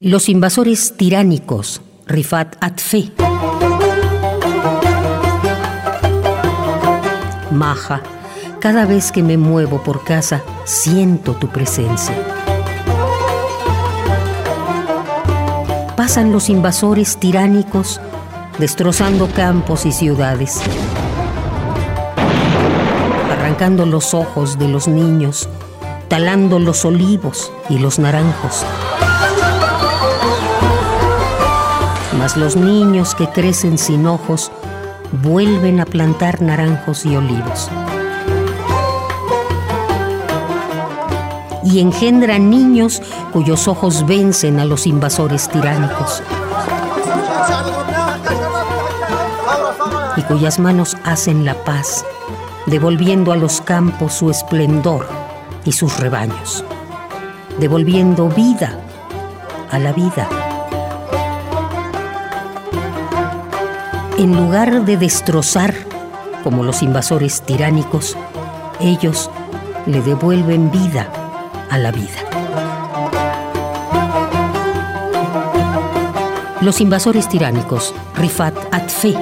Los invasores tiránicos, Rifat Atfe. Maja, cada vez que me muevo por casa, siento tu presencia. Pasan los invasores tiránicos, destrozando campos y ciudades, arrancando los ojos de los niños, talando los olivos y los naranjos. Los niños que crecen sin ojos vuelven a plantar naranjos y olivos. Y engendran niños cuyos ojos vencen a los invasores tiránicos. Y cuyas manos hacen la paz, devolviendo a los campos su esplendor y sus rebaños, devolviendo vida a la vida. En lugar de destrozar como los invasores tiránicos, ellos le devuelven vida a la vida. Los invasores tiránicos, Rifat Atfe,